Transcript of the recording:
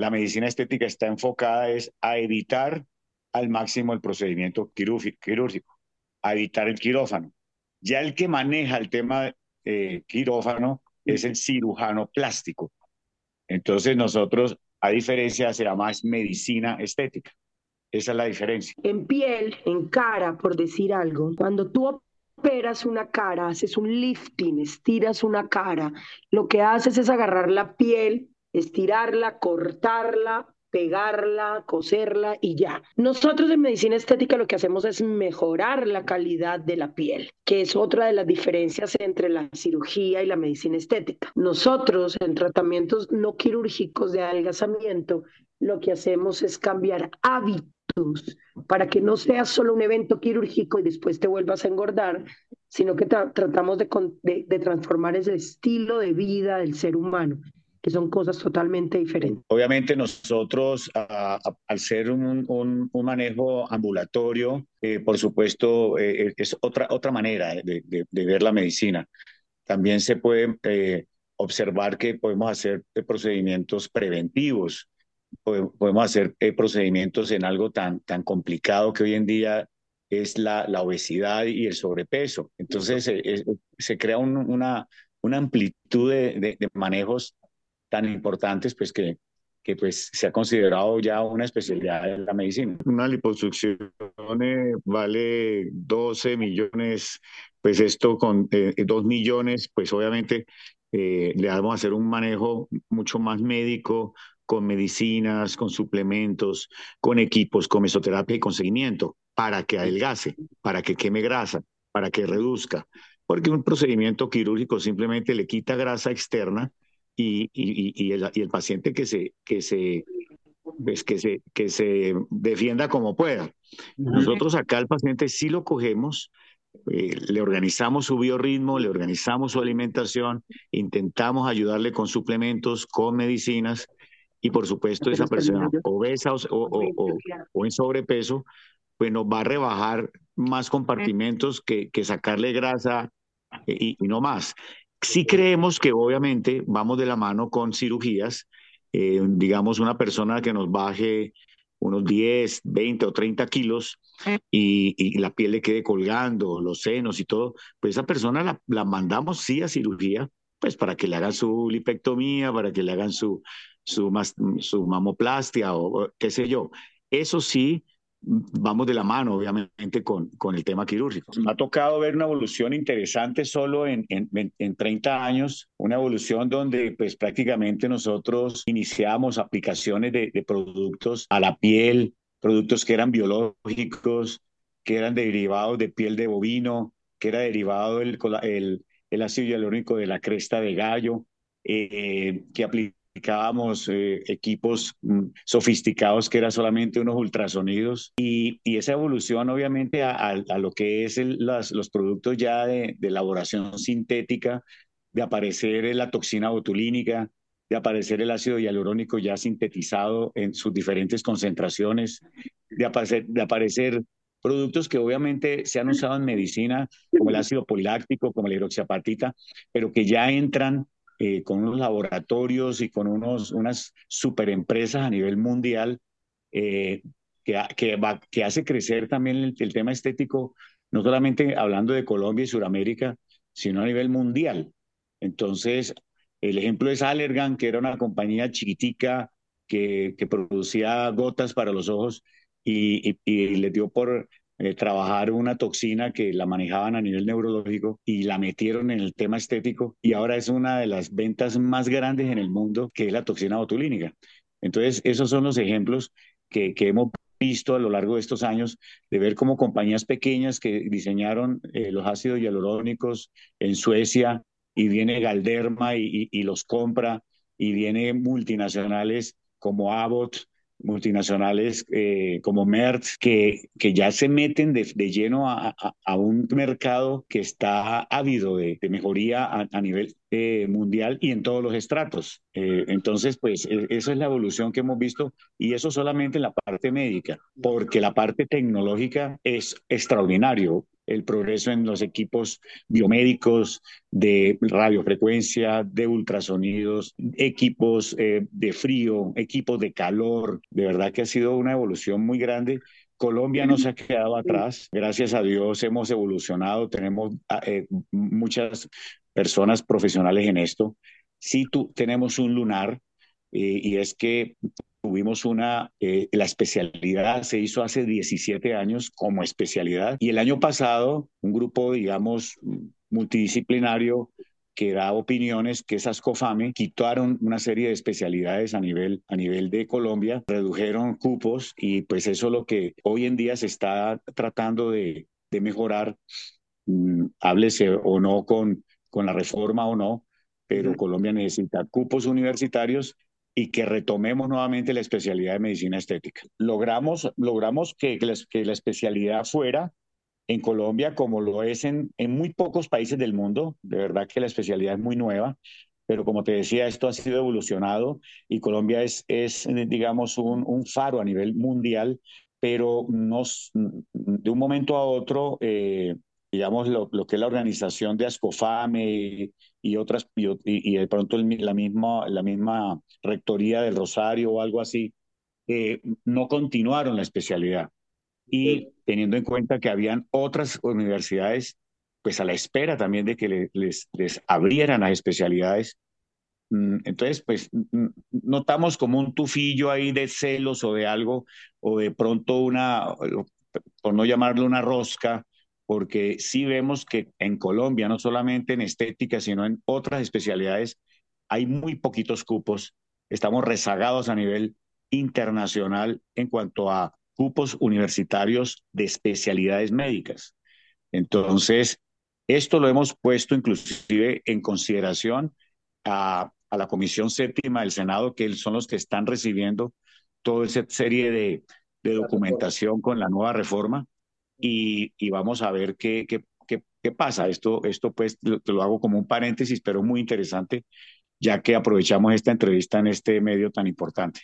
la medicina estética está enfocada es a evitar al máximo el procedimiento quirúrgico, a evitar el quirófano. Ya el que maneja el tema eh, quirófano es el cirujano plástico. Entonces nosotros, a diferencia, se llama medicina estética. Esa es la diferencia. En piel, en cara, por decir algo, cuando tú operas una cara, haces un lifting, estiras una cara, lo que haces es agarrar la piel, estirarla, cortarla, pegarla, coserla y ya. Nosotros en medicina estética lo que hacemos es mejorar la calidad de la piel, que es otra de las diferencias entre la cirugía y la medicina estética. Nosotros en tratamientos no quirúrgicos de adelgazamiento lo que hacemos es cambiar hábitos para que no sea solo un evento quirúrgico y después te vuelvas a engordar, sino que tratamos de, de transformar ese estilo de vida del ser humano que son cosas totalmente diferentes. Obviamente nosotros, al ser un, un, manejo ambulatorio, eh, por supuesto, eh, es otra, otra manera de, de, ver la medicina. También se puede eh, observar que podemos hacer procedimientos preventivos, podemos hacer procedimientos en algo tan, tan complicado que hoy en día es la, la obesidad y el sobrepeso. Entonces se crea una, una amplitud de, de manejos tan importantes pues que, que pues se ha considerado ya una especialidad de la medicina. Una liposucción eh, vale 12 millones, pues esto con eh, 2 millones, pues obviamente eh, le vamos a hacer un manejo mucho más médico, con medicinas, con suplementos, con equipos, con mesoterapia y con seguimiento, para que adelgace, para que queme grasa, para que reduzca. Porque un procedimiento quirúrgico simplemente le quita grasa externa y, y, el, y, el, paciente que se, que se, pues, que se, que se defienda como pueda. Nosotros acá al paciente sí lo cogemos, eh, le organizamos su biorritmo, le organizamos su alimentación, intentamos ayudarle con suplementos, con medicinas y por supuesto esa persona obesa o, o, o, en sobrepeso, pues nos va a rebajar más compartimentos que, que sacarle grasa eh, y, y, no más. Sí creemos que obviamente vamos de la mano con cirugías, eh, digamos una persona que nos baje unos 10, 20 o 30 kilos y, la piel le quede colgando, los senos y todo, pues esa persona la, la, mandamos sí a cirugía, pues para que le hagan su lipectomía, para que le hagan su, su, su mamoplastia o qué sé yo. Eso sí, vamos de la mano, obviamente, con, con el tema quirúrgico. Me ha tocado ver una evolución interesante solo en, en, en 30 años, una evolución donde pues prácticamente nosotros iniciamos aplicaciones de, de productos a la piel, productos que eran biológicos, que eran derivados de piel de bovino, que era derivado del el, el ácido hialurónico de la cresta de gallo, eh, que aplicamos aplicábamos eh, equipos mm, sofisticados que eran solamente unos ultrasonidos. Y, y esa evolución obviamente a, a, lo que es el, las, los productos ya de, de, elaboración sintética, de aparecer la toxina botulínica, de aparecer el ácido hialurónico ya sintetizado en sus diferentes concentraciones, de aparecer, de aparecer productos que obviamente se han usado en medicina, como el ácido poliláctico, como la hidroxiapatita, pero que ya entran eh, con unos laboratorios y con unos, unas superempresas a nivel mundial eh, que, que, hace crecer también el, el, tema estético, no solamente hablando de Colombia y Sudamérica, sino a nivel mundial. Entonces, el ejemplo es Allergan, que era una compañía chiquitica que, que producía gotas para los ojos y, y, y le dio por eh, trabajar una toxina que la manejaban a nivel neurológico y la metieron en el tema estético y ahora es una de las ventas más grandes en el mundo, que es la toxina botulínica. Entonces, esos son los ejemplos que, que hemos visto a lo largo de estos años de ver cómo compañías pequeñas que diseñaron eh, los ácidos hialurónicos en Suecia y viene Galderma y, y, y los compra y viene multinacionales como Abbott multinacionales eh, como Merck que, que ya se meten de, de lleno a, a, un mercado que está ávido de, mejoría a, a nivel eh, mundial y en todos los estratos. Eh, entonces, pues e, esa es la evolución que hemos visto y eso solamente en la parte médica, porque la parte tecnológica es extraordinario. El progreso en los equipos biomédicos de radiofrecuencia, de ultrasonidos, equipos eh, de frío, equipos de calor. De verdad que ha sido una evolución muy grande. Colombia no se ha quedado atrás. Gracias a Dios hemos evolucionado. Tenemos ah, eh, muchas personas profesionales en esto. Sí, tú, tenemos un lunar eh, y es que Tuvimos una, eh, la especialidad se hizo hace 17 años como especialidad y el año pasado un grupo, digamos, multidisciplinario que da opiniones, que es ASCOFAME, quitaron una serie de especialidades a nivel, a nivel de Colombia, redujeron cupos y pues eso es lo que hoy en día se está tratando de, de mejorar, mm, háblese o no con, con la reforma o no, pero Colombia necesita cupos universitarios y que retomemos nuevamente la especialidad de medicina estética. Logramos, logramos que, que la especialidad fuera en Colombia como lo es en, en muy pocos países del mundo. De verdad que la especialidad es muy nueva, pero como te decía, esto ha sido evolucionado y Colombia es, es digamos, un, un faro a nivel mundial, pero nos, de un momento a otro, eh, digamos, lo, lo, que es la organización de ASCOFAME y otras, y, de pronto la, misma, la misma rectoría del Rosario o algo así, eh, no continuaron la especialidad. Y teniendo en cuenta que habían otras universidades, pues a la espera también de que les, les abrieran las especialidades, mm, entonces, pues notamos como un tufillo ahí de celos o de algo, o de pronto una, por no llamarlo una rosca, porque sí vemos que en Colombia, no solamente en estética, sino en otras especialidades, hay muy poquitos cupos. Estamos rezagados a nivel internacional en cuanto a cupos universitarios de especialidades médicas. Entonces, esto lo hemos puesto inclusive en consideración a, a la Comisión Séptima del Senado, que son los que están recibiendo toda esa serie de, de documentación con la nueva reforma y, vamos a ver qué, qué, qué, pasa. Esto, esto pues lo, lo, hago como un paréntesis, pero muy interesante, ya que aprovechamos esta entrevista en este medio tan importante.